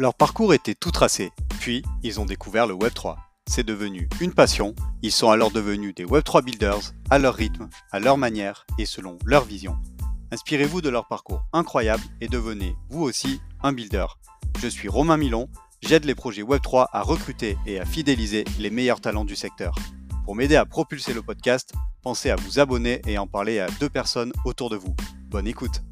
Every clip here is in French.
Leur parcours était tout tracé, puis ils ont découvert le Web3. C'est devenu une passion, ils sont alors devenus des Web3 builders, à leur rythme, à leur manière et selon leur vision. Inspirez-vous de leur parcours incroyable et devenez, vous aussi, un builder. Je suis Romain Milon, j'aide les projets Web3 à recruter et à fidéliser les meilleurs talents du secteur. Pour m'aider à propulser le podcast, pensez à vous abonner et en parler à deux personnes autour de vous. Bonne écoute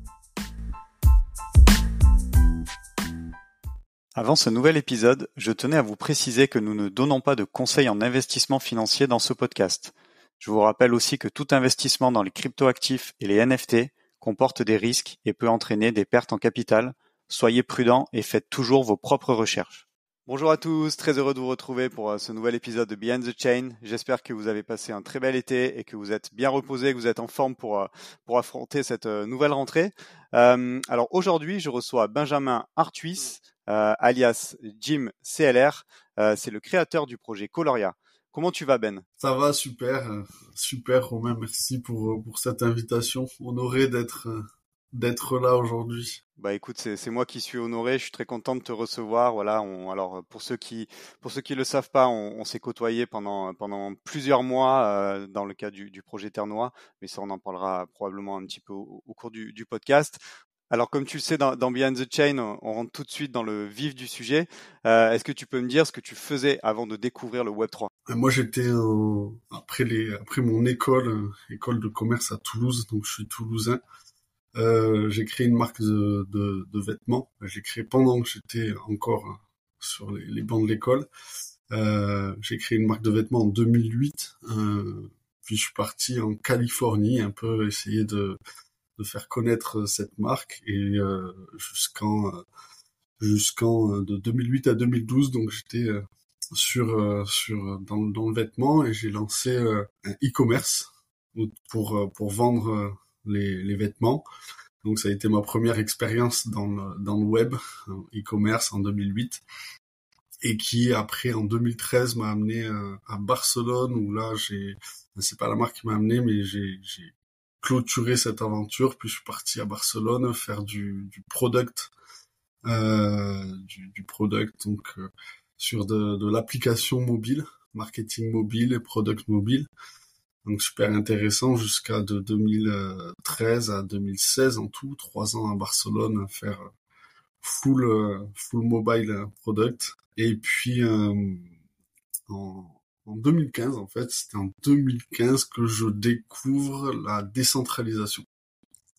Avant ce nouvel épisode, je tenais à vous préciser que nous ne donnons pas de conseils en investissement financier dans ce podcast. Je vous rappelle aussi que tout investissement dans les cryptoactifs et les NFT comporte des risques et peut entraîner des pertes en capital. Soyez prudents et faites toujours vos propres recherches. Bonjour à tous, très heureux de vous retrouver pour euh, ce nouvel épisode de Behind the Chain. J'espère que vous avez passé un très bel été et que vous êtes bien reposé, que vous êtes en forme pour, euh, pour affronter cette euh, nouvelle rentrée. alors aujourd'hui, je reçois Benjamin Artuis, alias Jim CLR. C'est le créateur du projet Coloria. Comment tu vas Ben? Ça va super, super Romain, merci pour pour cette invitation. Honoré d'être d'être là aujourd'hui. Bah écoute, c'est moi qui suis honoré. Je suis très content de te recevoir. Voilà. On, alors pour ceux qui pour ceux qui le savent pas, on, s'est côtoyé pendant pendant plusieurs mois euh, dans le cadre du, du projet Ternois, mais ça on en parlera probablement un petit peu au, cours du, du podcast. Alors, comme tu le sais, dans, Behind the Chain, on, rentre tout de suite dans le vif du sujet. Euh, Est-ce que tu peux me dire ce que tu faisais avant de découvrir le Web 3 euh, Moi, j'étais après mon école, euh, école de commerce à Toulouse, donc je suis toulousain. J'ai créé une marque de, vêtements. J'ai créé pendant que j'étais encore sur les, les bancs de l'école. J'ai créé une marque de vêtements en 2008. Euh, puis je suis parti en Californie, un peu essayer de de faire connaître euh, cette marque et euh, jusqu'en euh, jusqu'en de 2008 à 2012 donc j'étais sur sur dans, dans, le vêtement et j'ai lancé un e-commerce pour pour vendre les, les vêtements. Donc ça a été ma première expérience dans le, dans le web e-commerce en 2008 et qui après en 2013 m'a amené à Barcelone où là j'ai c'est pas la marque qui m'a amené mais j'ai clôturer cette aventure, puis je suis parti à Barcelone faire du, du product, euh, du, du, product donc euh, sur de, de l'application mobile, marketing mobile et product mobile. Donc super intéressant jusqu'à de 2013 à 2016 en tout, trois ans à Barcelone faire full full mobile product. Et puis euh, en, en 2015 en fait, c'était en 2015 que je découvre la décentralisation.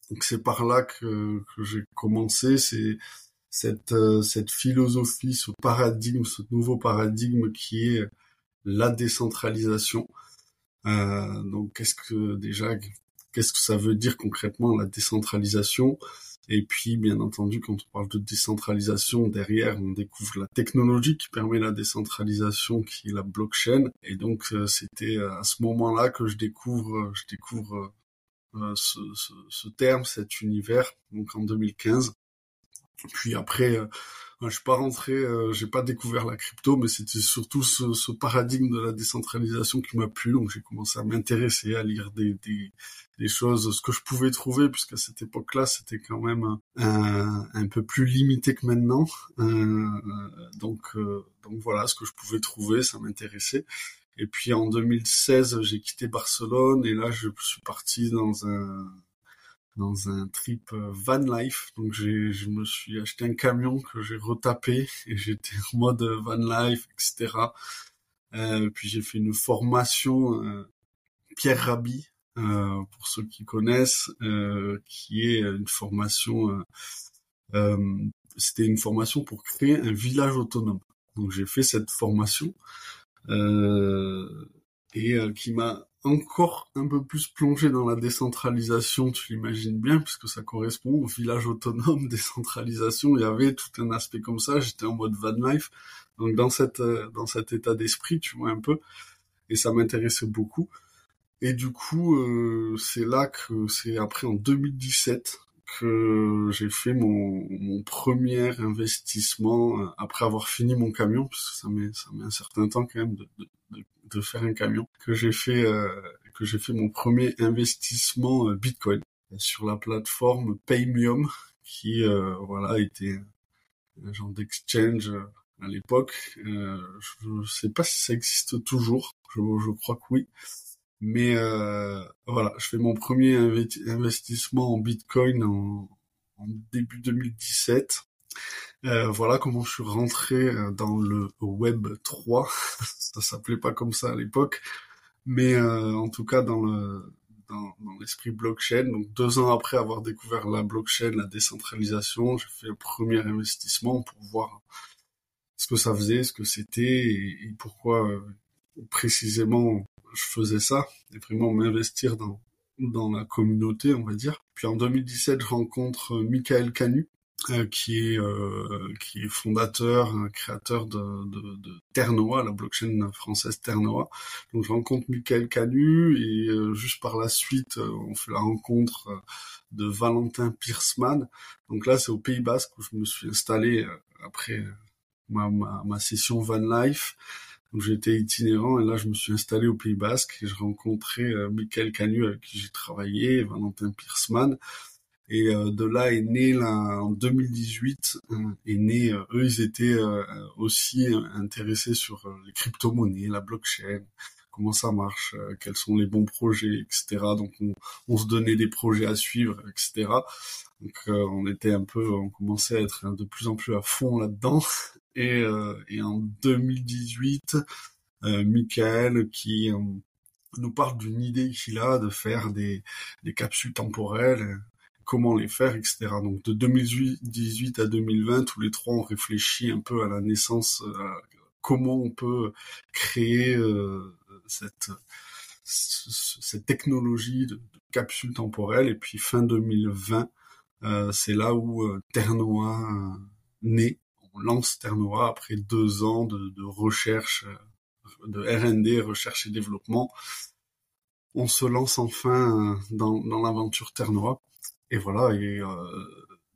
Donc c'est par là que, que j'ai commencé, c'est cette, euh, cette philosophie, ce paradigme, ce nouveau paradigme qui est la décentralisation. Euh, donc qu'est-ce que déjà, qu'est-ce que ça veut dire concrètement la décentralisation? Et puis, bien entendu, quand on parle de décentralisation, derrière, on découvre la technologie qui permet la décentralisation, qui est la blockchain. Et donc, euh, c'était euh, à ce moment-là que je découvre, euh, je découvre ce, ce, ce, terme, cet univers, donc en 2015. Puis après, je suis pas rentré, euh, j'ai pas découvert la crypto, mais c'était surtout ce, ce, paradigme de la décentralisation qui m'a plu. Donc j'ai commencé à m'intéresser, à lire des, des, des, choses, ce que je pouvais trouver, puisqu'à cette époque-là, c'était quand même un, un, peu plus limité que maintenant. Euh, donc, euh, donc voilà, ce que je pouvais trouver, ça m'intéressait. Et puis en 2016, j'ai quitté Barcelone et là, je suis parti dans un dans un trip euh, van life. Donc j'ai, je me suis acheté un camion que j'ai retapé et j'étais en mode van life, etc. Euh, puis j'ai fait une formation euh, Pierre Rabhi, euh, pour ceux qui connaissent, euh, qui est une formation. c'était une formation pour créer un village autonome. Donc j'ai fait cette formation et qui m'a encore un peu plus plongé dans la décentralisation, tu l'imagines bien, puisque ça correspond au village autonome, décentralisation, il y avait tout un aspect comme ça, j'étais en mode van life, donc dans cette euh, dans cet état d'esprit, tu vois un peu, et ça m'intéressait beaucoup. Et du coup, euh, c'est là que c'est après en 2017 que j'ai fait mon, premier investissement euh, après avoir fini mon camion, parce que ça met ça met un certain temps quand même de faire un camion, que j'ai fait euh, que j'ai fait mon premier investissement euh, Bitcoin sur la plateforme Paymium, qui euh, voilà était genre d'exchange à l'époque. Euh, je ne sais pas si ça existe toujours. Je, je crois que oui. Mais euh, voilà, je fais mon premier investissement en Bitcoin en début 2017. Euh, voilà comment je suis rentré euh, dans le Web 3. ça s'appelait pas comme ça à l'époque, mais euh, en tout cas dans le dans, dans l'esprit blockchain. Donc deux ans après avoir découvert la blockchain, la décentralisation, j'ai fait un premier investissement pour voir ce que ça faisait, ce que c'était et, pourquoi euh, précisément je faisais ça, et vraiment m'investir dans dans la communauté, on va dire. Puis en 2017, je rencontre Michael Canu, qui est euh, qui est fondateur, créateur de, de, de, Ternoa, la blockchain française Ternoa. Donc je rencontre Michael Canu et juste par la suite, on fait la rencontre de Valentin Piersman. Donc là, c'est au Pays Basque où je me suis installé après ma, ma, session Van Life. J'étais itinérant et là je me suis installé au Pays Basque et je rencontrais euh, Michael Canu avec qui j'ai travaillé, Valentin Piersman. Et euh, de là est né là, en 2018 euh, est né eux ils étaient aussi intéressés sur les crypto-monnaies, la blockchain, comment ça marche, quels sont les bons projets, etc. Donc on, on, se donnait des projets à suivre, etc. Donc on était un peu, on commençait à être de plus en plus à fond là-dedans. Et, euh, et en 2018, euh, Michael qui euh, nous parle d'une idée qu'il a de faire des, des capsules temporelles, comment les faire, etc. Donc de 2018 à 2020, tous les trois on réfléchit un peu à la naissance, à comment on peut créer euh, cette cette technologie de, capsule temporelle. Et puis fin 2020, euh, c'est là où euh, Ternoa naît lance Ternoa après deux ans de, de recherche, euh, de R&D, recherche et développement. On se lance enfin euh, dans, dans l'aventure Ternoa. Et voilà, et euh,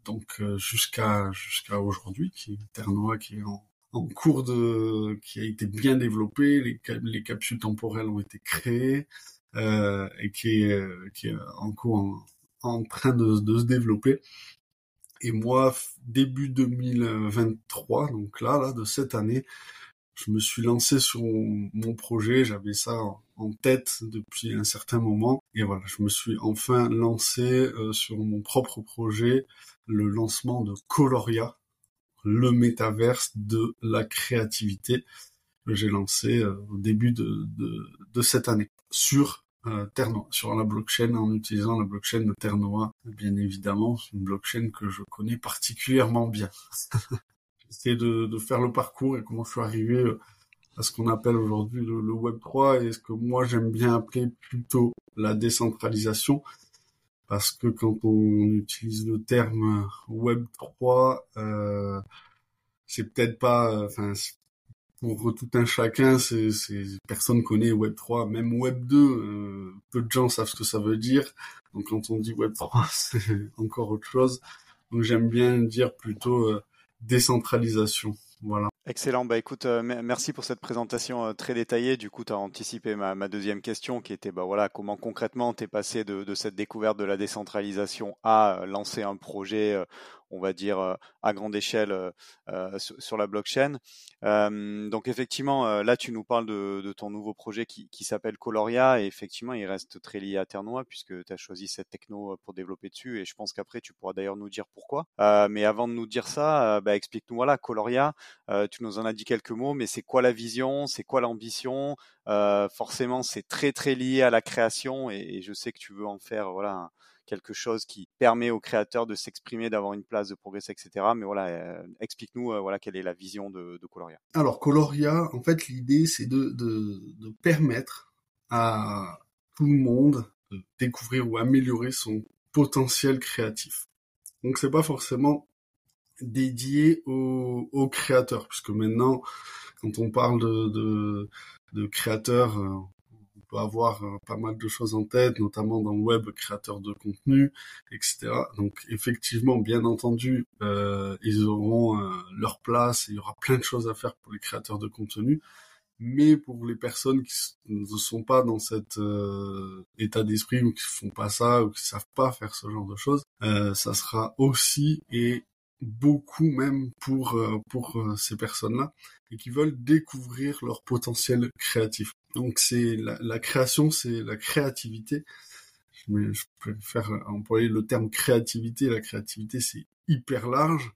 donc jusqu'à jusqu'à aujourd'hui, qui Ternoa qui est en, cours de, qui a été bien développé, les, les capsules temporelles ont été créées euh, et qui est, qui est en cours en, train de, se développer. Et moi, début 2023, donc là, là, de cette année, je me suis lancé sur mon projet. J'avais ça tête depuis un certain moment. Et voilà, je me suis enfin lancé euh, sur mon propre projet, le lancement de Coloria, le métaverse de la créativité que j'ai lancé euh, au début de, de, cette année sur euh, Ternoa, sur la blockchain en utilisant la blockchain de Ternoa. Bien évidemment, une blockchain que je connais particulièrement bien. J'essaie de, de, faire le parcours et comment je suis arrivé euh, à ce qu'on appelle aujourd'hui le, Web 3 et ce que moi j'aime bien appeler plutôt la décentralisation. Parce que quand on utilise le terme Web 3, euh, c'est peut-être pas, euh, enfin, pour tout un chacun, c'est, personne connaît Web 3, même Web 2, euh, peu de gens savent ce que ça veut dire. Donc quand on dit Web 3, c'est encore autre chose. Donc j'aime bien dire plutôt euh, décentralisation. Voilà. Excellent. Bah écoute, euh, merci pour cette présentation euh, très détaillée. Du coup, tu as anticipé ma, deuxième question qui était bah voilà, comment concrètement tu es passé de, de, cette découverte de la décentralisation à lancer un projet on va dire, euh, à grande échelle euh, euh, sur, la blockchain. donc effectivement, là, tu nous parles de, ton nouveau projet qui, s'appelle Coloria et effectivement, il reste très lié à Ternois puisque tu as choisi cette techno pour développer dessus et je pense qu'après, tu pourras d'ailleurs nous dire pourquoi. mais avant de nous dire ça, bah, explique-nous, voilà, Coloria, tu nous en as dit quelques mots, mais c'est quoi la vision, c'est quoi l'ambition? Forcément, c'est très très lié à la création et, et, je sais que tu veux en faire voilà quelque chose qui permet aux créateurs de s'exprimer, d'avoir une place, de progresser, etc. Mais voilà, euh, explique-nous euh, voilà quelle est la vision de, Coloria. Alors Coloria, en fait, l'idée c'est de, permettre à tout le monde de découvrir ou améliorer son potentiel créatif. Donc c'est pas forcément dédié aux, créateurs, puisque maintenant, quand on parle de, de, de créateurs, euh, peut avoir euh, pas mal de choses en tête, notamment dans le web, créateur de contenu, etc. Donc effectivement, bien entendu, euh, ils auront euh, leur place, et il y aura plein de choses à faire pour les créateurs de contenu. Mais pour les personnes qui ne sont pas dans cet euh, état d'esprit ou qui font pas ça ou qui savent pas faire ce genre de choses, ça sera aussi et beaucoup même pour pour ces personnes-là et qui veulent découvrir leur potentiel créatif. Donc c'est la, la création, c'est la créativité. Mais je préfère employer le terme créativité. La créativité, c'est hyper large.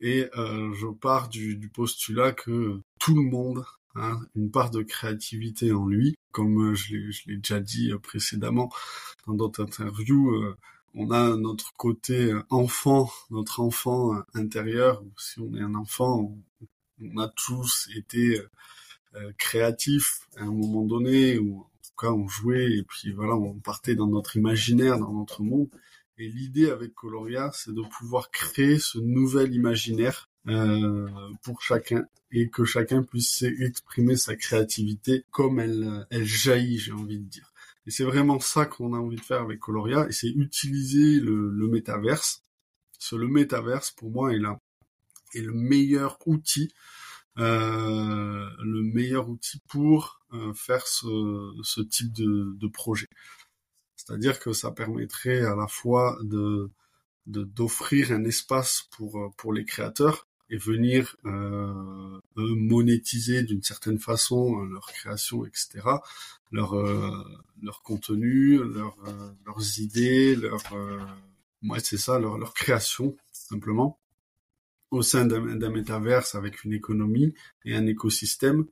Et euh, je pars du, du, postulat que tout le monde a une part de créativité en lui. Comme je l'ai déjà dit précédemment dans d'autres interviews, euh, on a notre côté enfant, notre enfant intérieur. Si on est un enfant, on a tous été euh, créatifs à un moment donné, ou en tout cas on jouait et puis voilà, on partait dans notre imaginaire, dans notre monde. Et l'idée avec Coloria, c'est de pouvoir créer ce nouvel imaginaire euh, pour chacun et que chacun puisse exprimer sa créativité comme elle, elle jaillit, j'ai envie de dire. Et c'est vraiment ça qu'on a envie de faire avec Coloria, et c'est utiliser le, le métaverse. Ce, le métaverse, pour moi, est, là, est le meilleur outil, euh, le meilleur outil pour euh, faire ce, type de, projet. C'est-à-dire que ça permettrait à la fois de d'offrir un espace pour pour les créateurs et venir euh, monétiser d'une certaine façon leur création, etc., leur euh, leur contenu, leur, euh, leurs idées, leur euh, ouais c'est ça, leur leur création simplement au sein d'un métaverse avec une économie et un écosystème,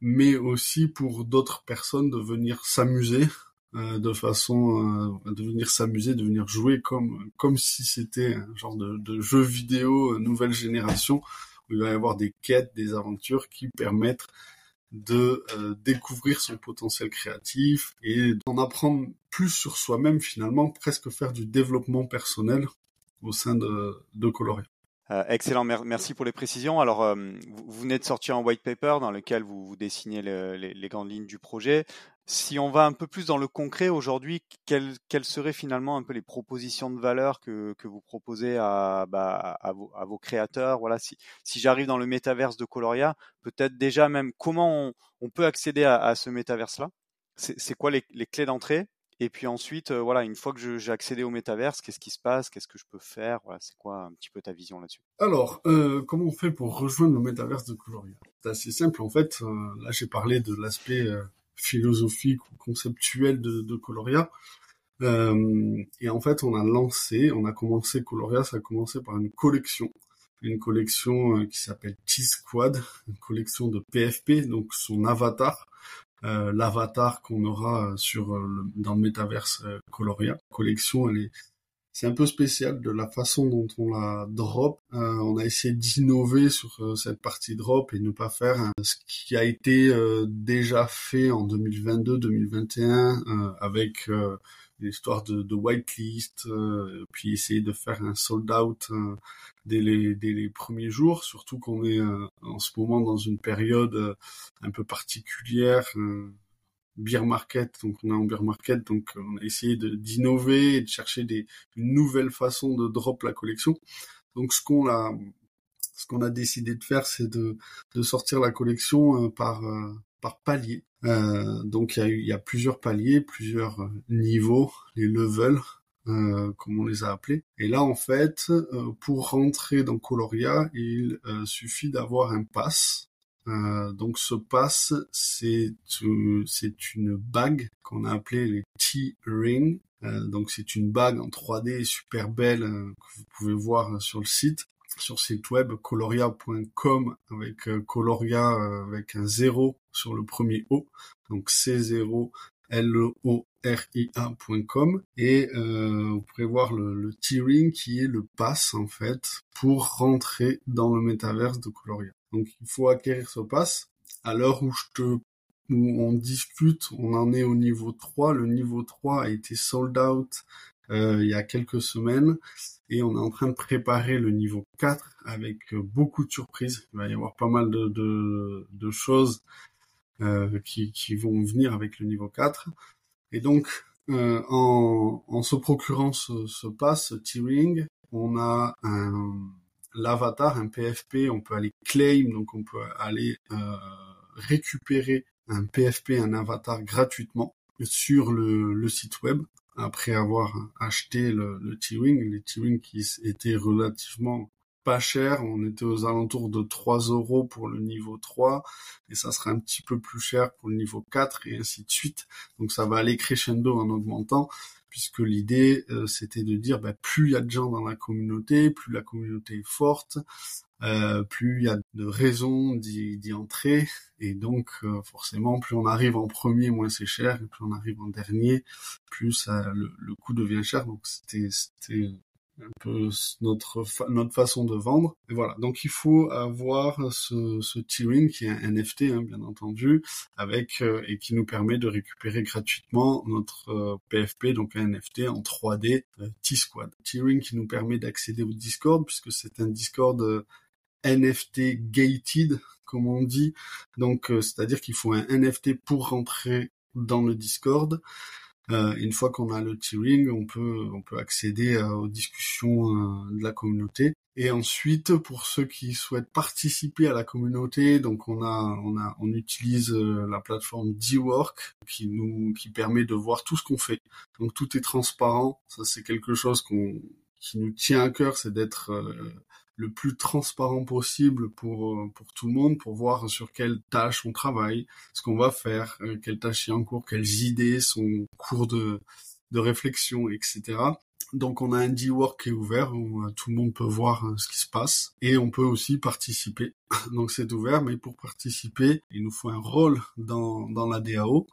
mais aussi pour d'autres personnes de venir s'amuser euh, de façon euh, de venir s'amuser, de venir jouer comme comme si c'était un genre de, de, jeu vidéo euh, nouvelle génération où il va y avoir des quêtes, des aventures qui permettent de découvrir son potentiel créatif et d'en apprendre plus sur soi-même finalement, presque faire du développement personnel au sein de, de Coloria. Euh, excellent, merci pour les précisions. Alors, euh, vous, venez de sortir un white paper dans lequel vous, vous dessinez les, les, grandes lignes du projet. Si on va un peu plus dans le concret aujourd'hui, quelles, quelles, seraient finalement un peu les propositions de valeur que, que vous proposez à, bah, à, vos, à, vos, créateurs? Voilà, si, si j'arrive dans le métaverse de Coloria, peut-être déjà même comment on, on peut accéder à, à ce métaverse-là? C'est quoi les, les clés d'entrée? Et puis ensuite, voilà, une fois que j'ai accédé au métaverse, qu'est-ce qui se passe? Qu'est-ce que je peux faire? Voilà, c'est quoi un petit peu ta vision là-dessus? Alors, euh, comment on fait pour rejoindre le métaverse de Coloria? C'est assez simple. En fait, là, j'ai parlé de l'aspect philosophique ou conceptuel de, Coloria. Et en fait, on a lancé, on a commencé Coloria, ça a commencé par une collection. Une collection qui s'appelle T-Squad, une collection de PFP, donc son avatar euh, l'avatar qu'on aura sur euh, le, dans le métaverse euh, Coloria. collection, elle est c'est un peu spécial de la façon dont on la drop. on a essayé d'innover sur cette partie drop et ne pas faire ce qui a été déjà fait en 2022-2021 avec l'histoire de, de whitelist, euh, puis essayer de faire un sold out euh, dès, les, dès les premiers jours, surtout qu'on est euh, en ce moment dans une période un peu particulière, beer market, donc on est en beer market, donc on a essayé d'innover et de chercher des, une nouvelle façon de drop la collection. Donc ce qu'on a ce qu'on a décidé de faire, c'est de, de sortir la collection par par palier. Euh, donc il y, a plusieurs paliers, plusieurs euh, niveaux, les levels, euh, comme on les a appelés. Et là, en fait, pour rentrer dans Coloria, il suffit d'avoir un pass. donc ce pass, c'est c'est une bague qu'on a appelée les T-Ring. donc c'est une bague en 3D super belle que vous pouvez voir sur le site sur site web coloria.com avec euh, coloria euh, avec un zéro sur le premier O, donc C0 L-O-R-I-A.com et euh, vous pourrez voir le, le T-Ring qui est le pass en fait pour rentrer dans le métaverse de Coloria. Donc il faut acquérir ce pass. À l'heure où je te où on discute, on en est au niveau 3. Le niveau 3 a été sold out il y a quelques semaines et on est en train de préparer le niveau 4 avec euh, beaucoup de surprises. Il va y avoir pas mal de, choses euh, qui, vont venir avec le niveau 4. Et donc, euh, en, se procurant ce, pass, ce T-Ring, on a l'avatar, un PFP, on peut aller claim, donc on peut aller euh, récupérer un PFP, un avatar gratuitement sur le site web après avoir acheté le, le T-Wing, les T-Wing qui étaient relativement pas cher. On était aux alentours de 3 euros pour le niveau 3 et ça sera un petit peu plus cher pour le niveau 4 et ainsi de suite. Donc ça va aller crescendo en augmentant puisque l'idée euh, c'était de dire bah, plus il y a de gens dans la communauté, plus la communauté est forte, euh, plus il y a de raisons d'y entrer, et donc euh, forcément plus on arrive en premier, moins c'est cher, et plus on arrive en dernier, plus le, le coût devient cher. Donc c'était un peu notre notre façon de vendre. Et voilà, donc il faut avoir ce, ce qui est un NFT hein, bien entendu, avec euh, et qui nous permet de récupérer gratuitement notre PFP, euh, donc un NFT en 3D euh, T-Squad. Tiering qui nous permet d'accéder au Discord puisque c'est un Discord NFT gated comme on dit. Donc c'est-à-dire qu'il faut un NFT pour rentrer dans le Discord. Euh, une fois qu'on a le tiering, on peut on peut accéder euh, aux discussions euh, de la communauté. Et ensuite, pour ceux qui souhaitent participer à la communauté, donc on a on a on utilise la plateforme D-Work qui nous qui permet de voir tout ce qu'on fait. Donc tout est transparent. Ça c'est quelque chose qu'on qui nous tient à cœur, c'est d'être le plus transparent possible pour euh, pour tout le monde, pour voir sur quelles tâches on travaille, ce qu'on va faire, euh, quelles tâches y en cours, quelles idées sont cours de de réflexion, etc. Donc on a un D-Work qui est ouvert où euh, tout le monde peut voir ce qui se passe et on peut aussi participer. Donc c'est ouvert, mais pour participer, il nous faut un rôle dans, dans la DAO.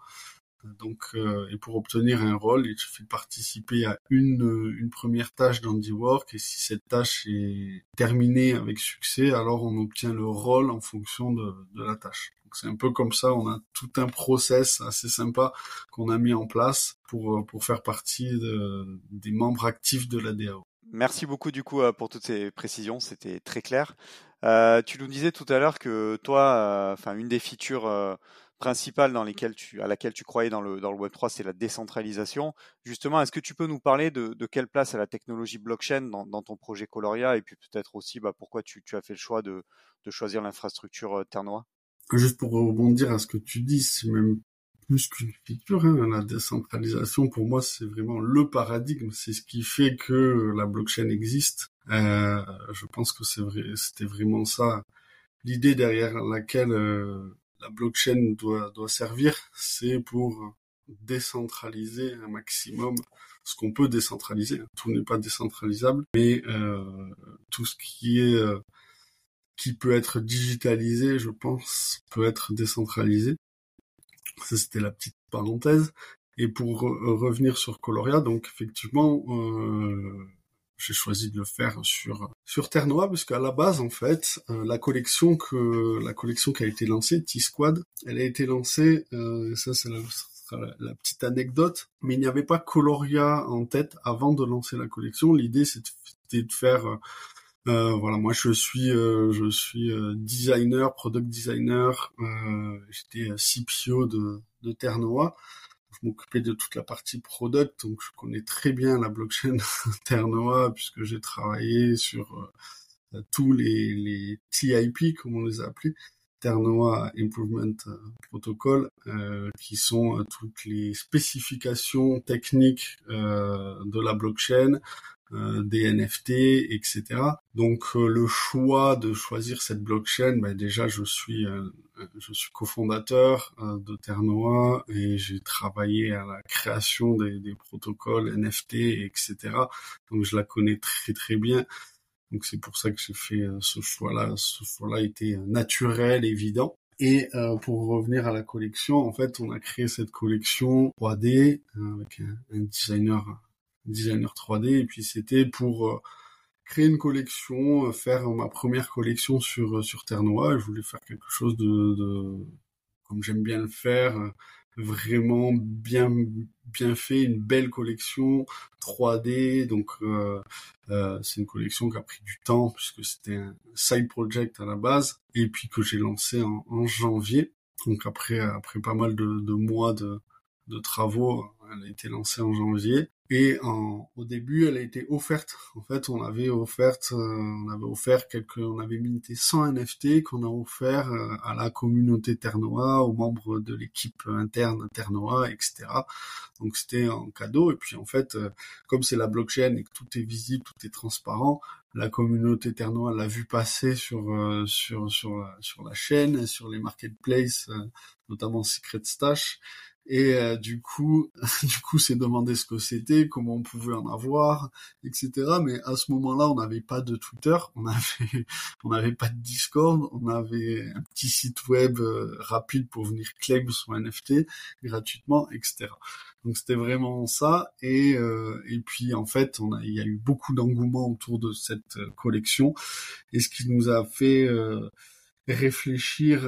Donc, euh, et pour obtenir un rôle, il suffit de participer à une, euh, une première tâche dans D-Work, et si cette tâche est terminée avec succès, alors on obtient le rôle en fonction de, de la tâche. Donc c'est un peu comme ça, on a tout un process assez sympa qu'on a mis en place pour, euh, pour faire partie de, des membres actifs de la DAO. Merci beaucoup du coup pour toutes ces précisions, c'était très clair. Euh, tu nous disais tout à l'heure que toi, enfin une des features principale dans lesquelles tu, à laquelle tu croyais dans le, dans le Web3, c'est la décentralisation. Justement, est-ce que tu peux nous parler de, de quelle place a la technologie blockchain dans, dans ton projet Coloria et puis peut-être aussi bah, pourquoi tu, tu, as fait le choix de, de choisir l'infrastructure euh, Ternois? Juste pour rebondir à ce que tu dis, c'est même plus qu'une feature, hein, la décentralisation pour moi c'est vraiment le paradigme, c'est ce qui fait que la blockchain existe. Euh, je pense que c'est vrai, c'était vraiment ça l'idée derrière laquelle euh, la blockchain doit, doit servir, c'est pour décentraliser un maximum ce qu'on peut décentraliser. Tout n'est pas décentralisable, mais euh, tout ce qui est euh, qui peut être digitalisé, je pense, peut être décentralisé. Ça, c'était la petite parenthèse. Et pour revenir sur Coloria, donc effectivement, euh, j'ai choisi de le faire sur sur Terre Noire parce qu'à la base en fait euh, la collection que la collection qui a été lancée T-Squad elle a été lancée euh, ça c'est la, la, petite anecdote mais il n'y avait pas Coloria en tête avant de lancer la collection. L'idée c'était de faire euh, euh, voilà moi je suis je suis designer product designer j'étais CPO de de Terre M'occupais de toute la partie product, donc je connais très bien la blockchain Ternoa puisque j'ai travaillé sur euh, tous les, TIP, comme on les a appelés, Ternoa Improvement euh, Protocol, euh, qui sont toutes les spécifications techniques de la blockchain, des NFT, etc. Donc euh, le choix de choisir cette blockchain, ben déjà je suis euh, je suis cofondateur de Ternoa et j'ai travaillé à la création des, des, protocoles NFT, etc. Donc je la connais très très bien. Donc c'est pour ça que j'ai fait ce choix-là. Ce choix-là était naturel, évident. Et euh, pour revenir à la collection, en fait, on a créé cette collection 3D avec un, un designer designer 3D et puis c'était pour euh, créer une collection, euh, faire ma première collection sur euh, sur Terre Noire. Je voulais faire quelque chose de, de comme j'aime bien le faire, vraiment bien bien fait, une belle collection 3D. Donc euh, euh, c'est une collection qui a pris du temps puisque c'était un side project à la base et puis que j'ai lancé en, en, janvier. Donc après après pas mal de, de mois de, de travaux, elle a été lancée en janvier. Et en, au début, elle a été offerte. En fait, on avait offerte, euh, on avait offert quelques, on avait minté 100 NFT qu'on a offert euh, à la communauté Ternoa, aux membres de l'équipe interne Ternoa, etc. Donc c'était en cadeau. Et puis en fait, euh, comme c'est la blockchain et que tout est visible, tout est transparent, la communauté Ternoa l'a vu passer sur sur sur sur la chaîne, sur les marketplaces, notamment Secret Stash. Et euh, du coup, du coup, c'est demander ce que c'était, comment on pouvait en avoir, etc. Mais à ce moment-là, on n'avait pas de Twitter, on avait, on n'avait pas de Discord, on avait un petit site web euh, rapide pour venir claim son NFT gratuitement, etc. Donc c'était vraiment ça. Et euh, et puis en fait, on a, il y a eu beaucoup d'engouement autour de cette collection, et ce qui nous a fait réfléchir,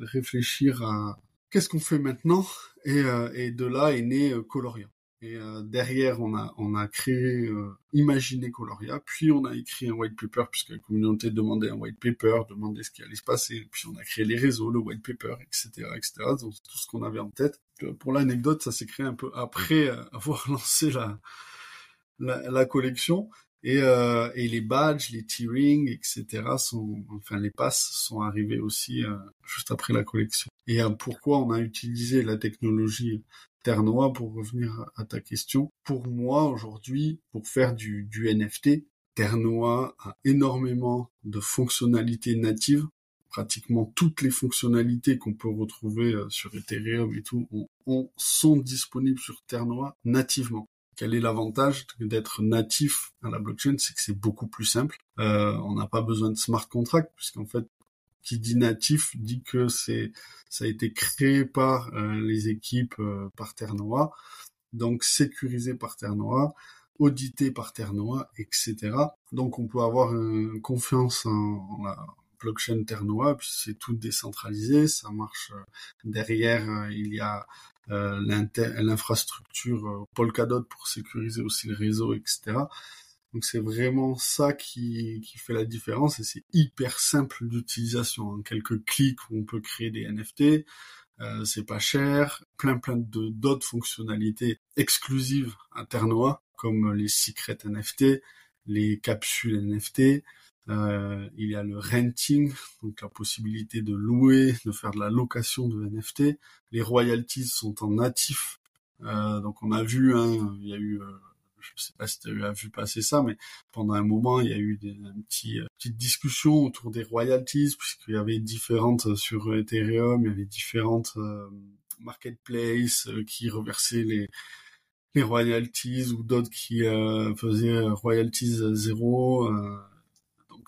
réfléchir à qu'est-ce qu'on fait maintenant et, euh, et, de là est né euh, Coloria. Et euh, derrière, on a, on a créé, imaginé Coloria, puis on a écrit un white paper, puisque la communauté demandait un white paper, demandait ce qui allait se passer, puis on a créé les réseaux, le white paper, etc., etc., donc tout ce qu'on avait en tête. Pour l'anecdote, ça s'est créé un peu après avoir lancé la, la, la collection, et, euh, et les badges, les tearings, etc. sont, enfin les passes sont arrivés aussi euh, juste après la collection. Et euh, pourquoi on a utilisé la technologie Terre Noire pour revenir à ta question? Pour moi aujourd'hui, pour faire du, du NFT, Terre Noire a énormément de fonctionnalités natives. Pratiquement toutes les fonctionnalités qu'on peut retrouver euh, sur Ethereum et tout on, sont disponibles sur Terre Noire nativement. Quel est l'avantage d'être natif à la blockchain C'est que c'est beaucoup plus simple. Euh, on n'a pas besoin de smart contract puisqu'en fait, qui dit natif dit que c'est ça a été créé par euh, les équipes euh, par Terre Noire, donc sécurisé par Terre Noire, audité par Terre Noire, etc. Donc on peut avoir une confiance en la blockchain Terre Noire, puis c'est tout décentralisé, ça marche derrière, il y a euh, l'infrastructure euh, Polkadot pour sécuriser aussi le réseau, etc. Donc c'est vraiment ça qui, fait la différence et c'est hyper simple d'utilisation. En quelques clics, on peut créer des NFT, euh, c'est pas cher, plein plein de d'autres fonctionnalités exclusives à Ternoa comme les secrets NFT, les capsules NFT, euh, il y a le renting, donc la possibilité de louer, de faire de la location de NFT. Les royalties sont en natif. Euh, donc on a vu, hein, il y a eu, euh, je sais pas si tu as vu passer ça, mais pendant un moment, il y a eu des un petit, petites discussions autour des royalties, puisqu'il y avait différentes sur Ethereum, il y avait différentes marketplaces qui reversaient les royalties ou d'autres qui faisaient royalties zéro.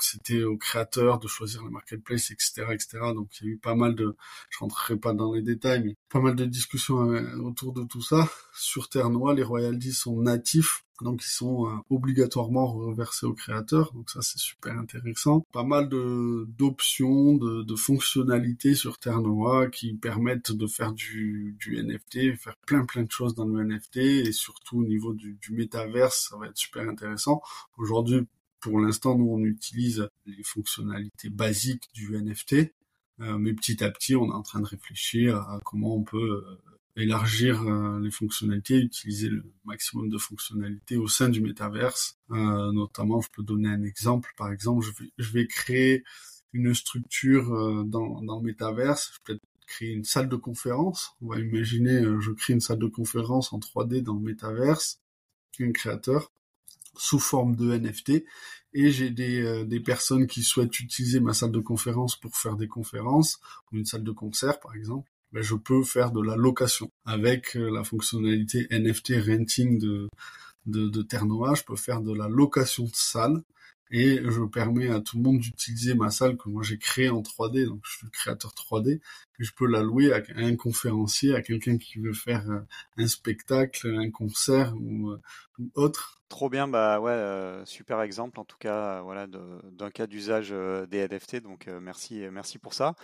C'était au créateur de choisir la marketplace, etc., etc. Donc il y a eu pas mal de, je rentrerai pas dans les détails, mais pas mal de discussions euh, autour de tout ça. Sur Terre Noire, les royalties sont natifs, donc ils sont euh, obligatoirement reversés au créateur. Donc ça c'est super intéressant. Pas mal de d'options, de, fonctionnalités sur Terre Noire qui permettent de faire du, du NFT, faire plein plein de choses dans le NFT et surtout au niveau du, du métaverse, ça va être super intéressant. Aujourd'hui, pour l'instant, nous, on utilise les fonctionnalités basiques du NFT, euh, mais petit à petit, on est en train de réfléchir à comment on peut euh, élargir euh, les fonctionnalités, utiliser le maximum de fonctionnalités au sein du métaverse. notamment, je peux donner un exemple. Par exemple, je vais, je vais créer une structure dans, dans le métaverse. Je peux créer une salle de conférence. On va imaginer, je crée une salle de conférence en 3D dans le métaverse, un créateur sous forme de NFT et j'ai des, euh, des personnes qui souhaitent utiliser ma salle de conférence pour faire des conférences ou une salle de concert par exemple ben, je peux faire de la location avec euh, la fonctionnalité NFT renting de de, de je peux faire de la location de salle et je permets à tout le monde d'utiliser ma salle que moi j'ai créée en 3D, donc je suis créateur 3D, que je peux la louer à un conférencier, à quelqu'un qui veut faire euh, un spectacle, un concert ou, ou autre. Trop bien, bah ouais, euh, super exemple en tout cas, euh, voilà, d'un cas d'usage euh, des NFT. Donc merci, merci pour ça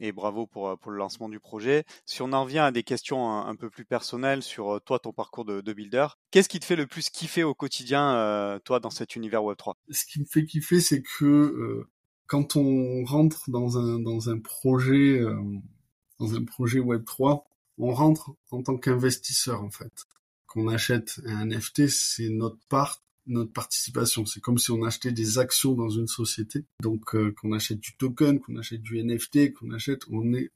et bravo pour pour le lancement du projet. Si on en revient à des questions un, peu plus personnelles sur toi, ton parcours de, de builder, qu'est-ce qui te fait le plus kiffer au quotidien, toi, dans cet univers Web 3 Ce qui me fait kiffer, c'est que quand on rentre dans un projet dans un projet Web 3, on rentre en tant qu'investisseur en fait qu'on achète un NFT, c'est notre part, notre participation. C'est comme si on achetait des actions dans une société. Donc euh, qu'on achète du token, qu'on achète du NFT, qu'on achète, on est,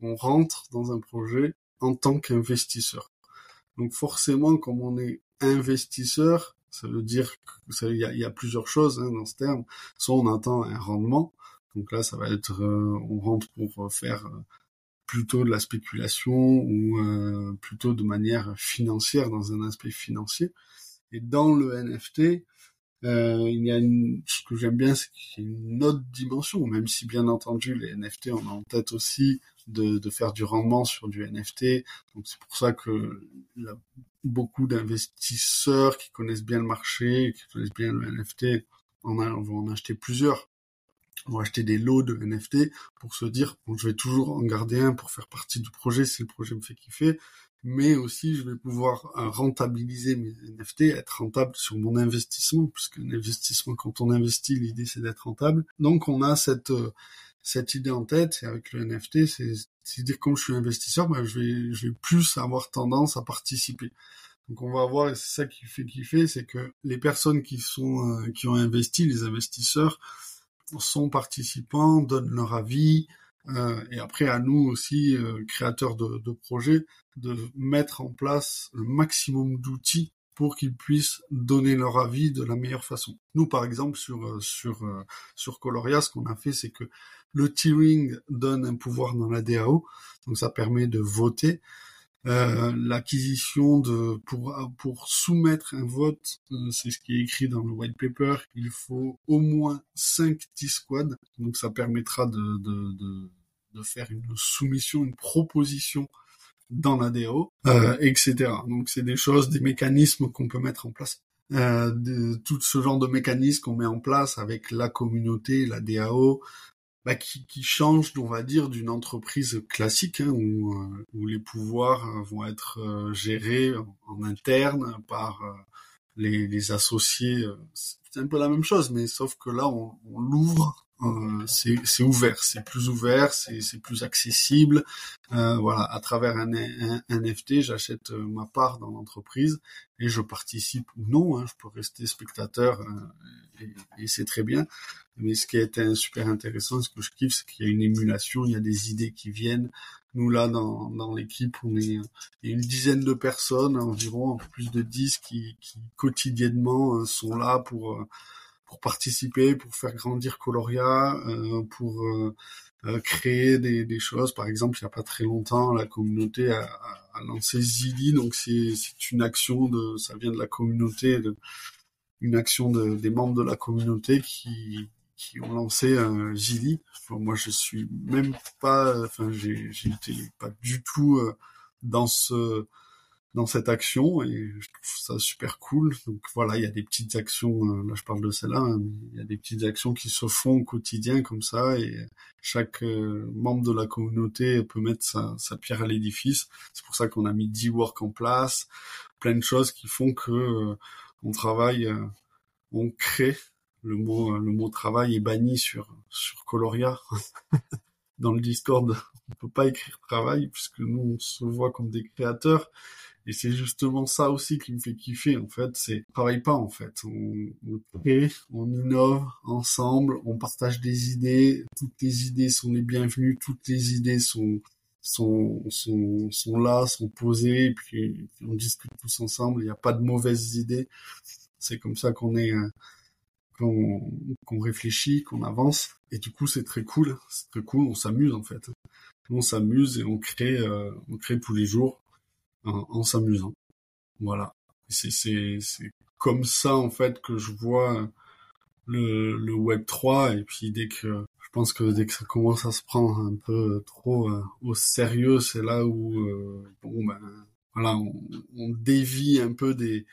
on, rentre dans un projet en tant qu'investisseur. Donc forcément, comme on est investisseur, ça veut dire qu'il y a, y a, plusieurs choses hein, dans ce terme. Soit on attend un rendement, donc là ça va être, euh, on rentre pour faire euh, plutôt de la spéculation ou euh, plutôt de manière financière dans un aspect financier. Et dans le NFT, euh, il y a une, ce que j'aime bien, c'est qu'il y a une autre dimension, même si bien entendu les NFT, on a en tête aussi de, faire du rendement sur du NFT. Donc c'est pour ça que beaucoup d'investisseurs qui connaissent bien le marché, qui connaissent bien le NFT, va en acheter plusieurs. On va acheter des lots de NFT pour se dire bon, je vais toujours en garder un pour faire partie du projet. Si le projet me fait kiffer, mais aussi je vais pouvoir euh, rentabiliser mes NFT, être rentable sur mon investissement, puisque un investissement quand on investit, l'idée c'est d'être rentable. Donc on a cette euh, cette idée en tête et avec le NFT, c'est dire comme je suis investisseur, ben, je vais je vais plus avoir tendance à participer. Donc on va voir, et c'est ça qui fait kiffer, c'est que les personnes qui sont euh, qui ont investi, les investisseurs, sont participants, donnent leur avis, euh, et après à nous aussi, euh, créateurs de, de, projets, de mettre en place le maximum d'outils pour qu'ils puissent donner leur avis de la meilleure façon. Nous, par exemple, sur euh, sur sur Coloria, ce qu'on a fait, c'est que le tiering donne un pouvoir dans la DAO, donc ça permet de voter. Euh, l'acquisition de pour pour soumettre un vote, euh, c'est ce qui est écrit dans le white paper, il faut au moins 5 T-squads, donc ça permettra de, de, de, de, faire une soumission, une proposition dans la DAO, euh, etc. Donc c'est des choses, des mécanismes qu'on peut mettre en place. Euh, de, tout ce genre de mécanismes qu'on met en place avec la communauté, la DAO, bah, qui, qui change, on va dire, d'une entreprise classique hein, où, euh, les pouvoirs euh, vont être euh, gérés en, interne par les, associés. C'est un peu la même chose, mais sauf que là, on l'ouvre euh, c'est ouvert, c'est plus ouvert, c'est plus accessible. Euh, voilà, à travers un, un, NFT, j'achète euh, ma part dans l'entreprise et je participe ou non. Hein, je peux rester spectateur et, et c'est très bien. Mais ce qui a été super intéressant, ce que je kiffe, c'est qu'il y a une émulation, il y a des idées qui viennent. Nous là, dans, dans l'équipe, on est il y a une dizaine de personnes, environ plus de dix, qui, qui quotidiennement sont là pour pour participer, pour faire grandir Coloria, euh, pour euh, euh, créer des, des, choses. Par exemple, il n'y a pas très longtemps, la communauté a, a, lancé Zili, donc c'est une action de, ça vient de la communauté, une action de, des membres de la communauté qui qui ont lancé un Zili. moi, je suis même pas, enfin, j'ai été pas du tout dans ce dans cette action et je trouve ça super cool. Donc voilà, il y a des petites actions, euh, là je parle de celle-là, hein, il y a des petites actions qui se font au quotidien comme ça et chaque euh, membre de la communauté peut mettre sa, pierre à l'édifice. C'est pour ça qu'on a mis 10 work en place, plein de choses qui font que euh, on travaille, on crée. Le mot, le mot travail est banni sur sur Coloria. Dans le Discord, on peut pas écrire travail puisque nous on se voit comme des créateurs et c'est justement ça aussi qui me fait kiffer, en fait. C'est, on travaille pas, en fait. On, on crée, on innove ensemble, on partage des idées. Toutes les idées sont les bienvenues, toutes les idées sont, sont, sont, sont là, sont posées, et puis on discute tous ensemble. Il n'y a pas de mauvaises idées. C'est comme ça qu'on est, euh, qu'on, qu'on réfléchit, qu'on avance. Et du coup, c'est très cool. C'est très cool. On s'amuse, en fait. On s'amuse et on crée, euh, on crée tous les jours en, s'amusant. Voilà. C'est comme ça en fait que je vois le, le Web 3 et puis dès que je pense que dès que ça commence à se prendre un peu trop euh, au sérieux, c'est là où euh, bon ben voilà, on, on, dévie un peu des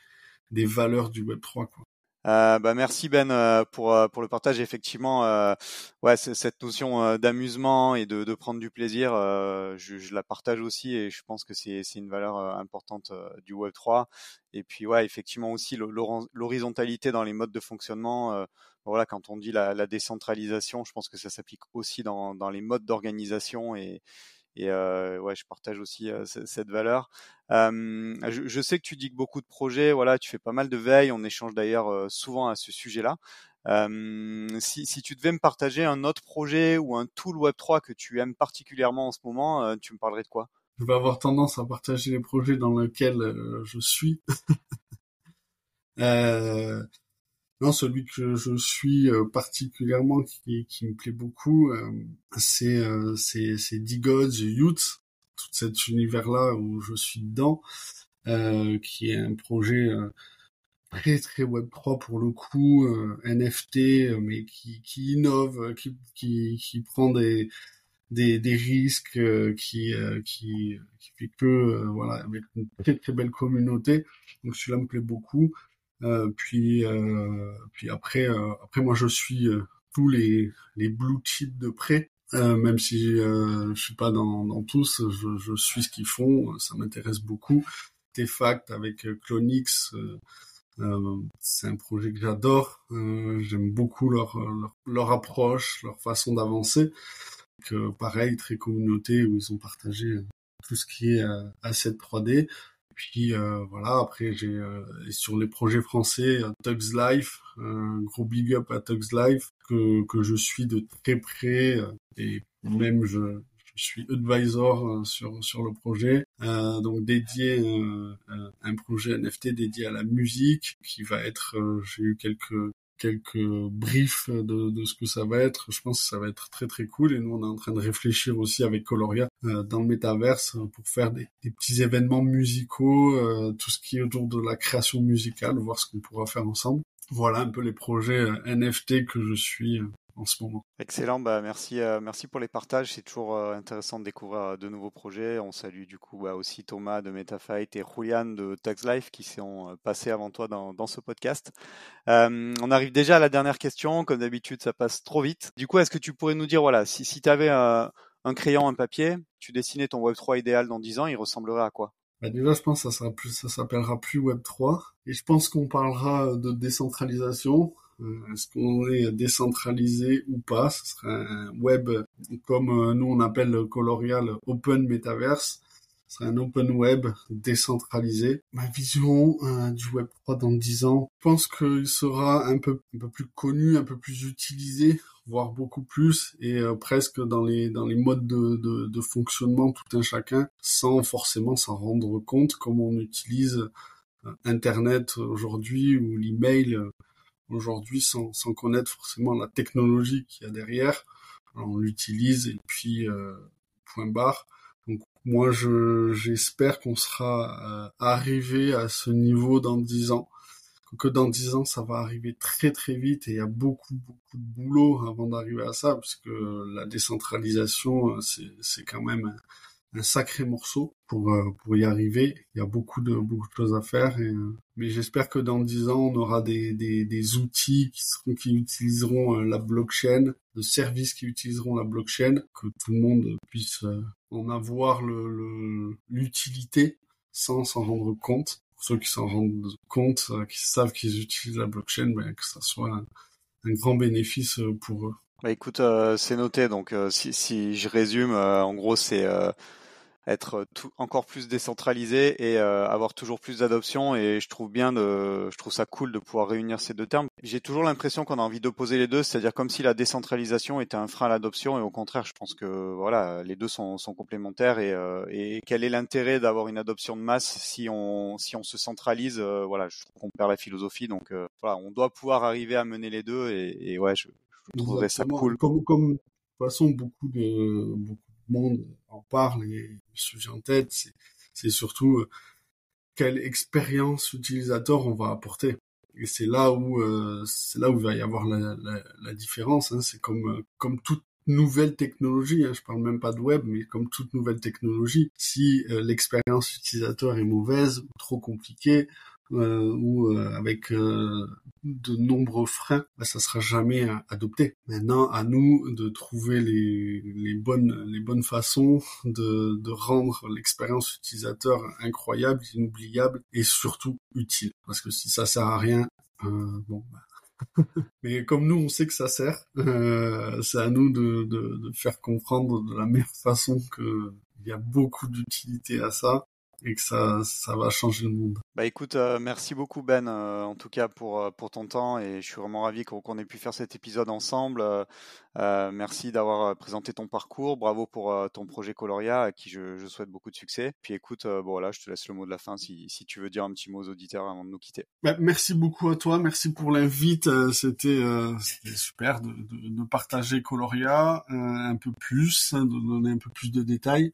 des valeurs du Web 3 quoi. Euh, bah merci Ben euh, pour euh, pour le partage. Effectivement, euh, ouais, cette notion d'amusement et de, de, prendre du plaisir, je, je, la partage aussi et je pense que c'est c'est une valeur importante du Web 3. Et puis ouais, effectivement aussi l'horizontalité dans les modes de fonctionnement. voilà, quand on dit la, la, décentralisation, je pense que ça s'applique aussi dans dans les modes d'organisation et et ouais, je partage aussi cette valeur. Je, sais que tu dis que beaucoup de projets, voilà, tu fais pas mal de veille. On échange d'ailleurs souvent à ce sujet-là. si, si, tu devais me partager un autre projet ou un tool Web3 que tu aimes particulièrement en ce moment, tu me parlerais de quoi? Je vais avoir tendance à partager les projets dans lesquels je suis. euh, non, celui que je suis euh, particulièrement, qui, qui me plaît beaucoup, euh, c'est euh, c'est D-Gods, Youth, tout cet univers-là où je suis dedans, euh, qui est un projet très très Web3 pour le coup, NFT, mais qui, qui innove, qui, qui, qui prend des, des, des risques, qui, qui, qui fait que, voilà, avec une très très belle communauté. Donc celui-là me plaît beaucoup. Euh, puis euh, puis après euh, après moi je suis tous les les blue chips de près même si je suis pas dans, dans tous, je, suis ce qu'ils font, ça m'intéresse beaucoup. Tefact avec Clonix, c'est un projet que j'adore. J'aime beaucoup leur, leur, approche, leur façon d'avancer. Pareil, très communauté où ils ont partagé tout ce qui est asset 3D puis euh, voilà, après j'ai euh, sur les projets français, euh, Tugs Life, un gros big up à Tugs Life que que je suis de très près et même je je suis advisor sur sur le projet, euh, donc dédié un projet NFT dédié à la musique qui va être. J'ai eu quelques quelques briefs de, de, ce que ça va être. Je pense que ça va être très très cool et nous on est en train de réfléchir aussi avec Coloria euh, dans le métaverse pour faire des, petits événements musicaux, euh, tout ce qui est autour de la création musicale, voir ce qu'on pourra faire ensemble. Voilà un peu les projets euh, NFT que je suis en ce moment. Excellent, bah merci, euh, merci pour les partages. C'est toujours euh, intéressant de découvrir euh, de nouveaux projets. On salue du coup bah, aussi Thomas de MetaFight et Julian de Tax Life qui sont passés avant toi dans, dans ce podcast. on arrive déjà à la dernière question. Comme d'habitude, ça passe trop vite. Du coup, est-ce que tu pourrais nous dire, voilà, si, si tu avais un, un crayon, un papier, tu dessinais ton Web3 idéal dans 10 ans, il ressemblerait à quoi? Bah déjà, je pense que ça sera plus, ça s'appellera plus Web 3. Et je pense qu'on parlera de décentralisation. Euh, est-ce qu'on est décentralisé ou pas? Ce serait un web comme euh, nous on appelle Colorial Open Metaverse. Ce serait un open web décentralisé. Ma vision euh, du Web 3 dans 10 ans, je pense qu'il sera un peu, un peu plus connu, un peu plus utilisé, voire beaucoup plus, et presque dans les, dans les modes de, de, de fonctionnement tout un chacun, sans forcément s'en rendre compte, comme on utilise Internet aujourd'hui ou l'email aujourd'hui sans, sans connaître forcément la technologie qu'il y a derrière. on l'utilise et puis euh, point barre. Donc moi je j'espère qu'on sera euh, arrivé à ce niveau dans dix ans. Que dans dix ans ça va arriver très très vite et il y a beaucoup beaucoup de boulot avant d'arriver à ça parce que la décentralisation euh, c'est c'est quand même un sacré morceau pour euh, pour y arriver. Il y a beaucoup de beaucoup de choses à faire, euh, mais j'espère que dans dix ans on aura des, des, des outils qui seront qui utiliseront euh, la blockchain, de services qui utiliseront la blockchain, que tout le monde puisse en avoir le l'utilité sans s'en rendre compte. Pour ceux qui s'en rendent compte, qui savent qu'ils utilisent la blockchain, ben, que ça soit un, un grand bénéfice pour eux. Bah écoute, c'est noté. Donc si, si je résume, en gros c'est être tout, encore plus décentralisé et euh, avoir toujours plus d'adoption. Et je trouve bien de, je trouve ça cool de pouvoir réunir ces deux termes. J'ai toujours l'impression qu'on a envie d'opposer les deux, c'est-à-dire comme si la décentralisation était un frein à l'adoption. Et au contraire, je pense que voilà, les deux sont, sont complémentaires. Et, euh, et quel est l'intérêt d'avoir une adoption de masse si on si on se centralise euh, Voilà, je trouve qu'on perd la philosophie. Donc voilà, on doit pouvoir arriver à mener les deux. Et, et ouais, je, je trouverais ça cool. Comme, comme de toute façon beaucoup de beaucoup monde en parle et sujet en tête, c'est surtout euh, quelle expérience utilisateur on va apporter. Et c'est là où euh, c'est là où il va y avoir la, différence. Hein. C'est comme euh, comme toute nouvelle technologie. Hein. Je parle même pas de web, mais comme toute nouvelle technologie, si l'expérience utilisateur est mauvaise ou trop compliquée, euh, ou euh, avec euh, de nombreux freins, bah, ça sera jamais adopté. Maintenant, à nous de trouver les, les bonnes les bonnes façons de, de rendre l'expérience utilisateur incroyable, inoubliable et surtout utile. Parce que si ça sert à rien, bon. Bah. Mais comme nous, on sait que ça sert, c'est à nous de, de, de, faire comprendre de la meilleure façon que il y a beaucoup d'utilité à ça et que ça, ça va changer le monde. Bah écoute, euh, merci beaucoup Ben, euh, en tout cas pour, euh, pour ton temps et je suis vraiment ravi qu'on ait pu faire cet épisode ensemble. merci d'avoir présenté ton parcours, bravo pour ton projet Coloria à qui je, je, souhaite beaucoup de succès. Puis écoute, bon voilà, je te laisse le mot de la fin si, si tu veux dire un petit mot aux auditeurs avant de nous quitter. Bah, merci beaucoup à toi, merci pour l'invite, c'était super de, de, de, partager Coloria un peu plus, hein, de donner un peu plus de détails.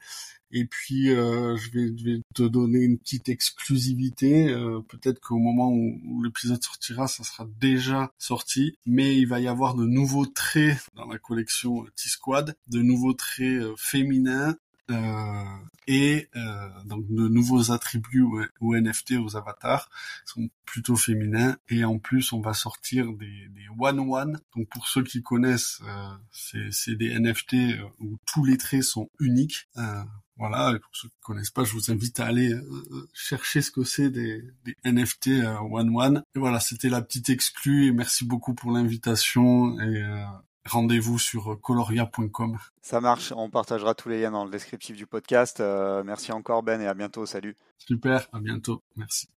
Et puis, je, vais, je, vais, te donner une petite exclusivité. Euh, Peut-être qu'au moment où, l'épisode sortira, ça sera déjà sorti. Mais il va y avoir de nouveaux traits dans la collection T-Squad, de nouveaux traits euh, féminins. Euh, et euh, donc de nouveaux attributs ou NFT aux avatars sont plutôt féminins et en plus on va sortir des, des one one donc pour ceux qui connaissent euh, c'est des NFT euh, où tous les traits sont uniques euh, voilà, et pour ceux qui ne connaissent pas, je vous invite à aller euh, chercher ce que c'est des, des, NFT euh, One One. Et voilà, c'était la petite exclue et merci beaucoup pour l'invitation et euh, rendez-vous sur coloria.com. Ça marche, on partagera tous les liens dans le descriptif du podcast. Euh, merci encore Ben et à bientôt, salut. Super, à bientôt, merci.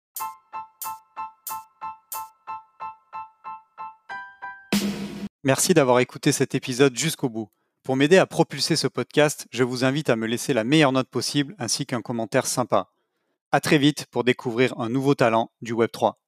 Merci d'avoir écouté cet épisode jusqu'au bout. Pour m'aider à propulser ce podcast, je vous invite à me laisser la meilleure note possible ainsi qu'un commentaire sympa. À très vite pour découvrir un nouveau talent du Web3.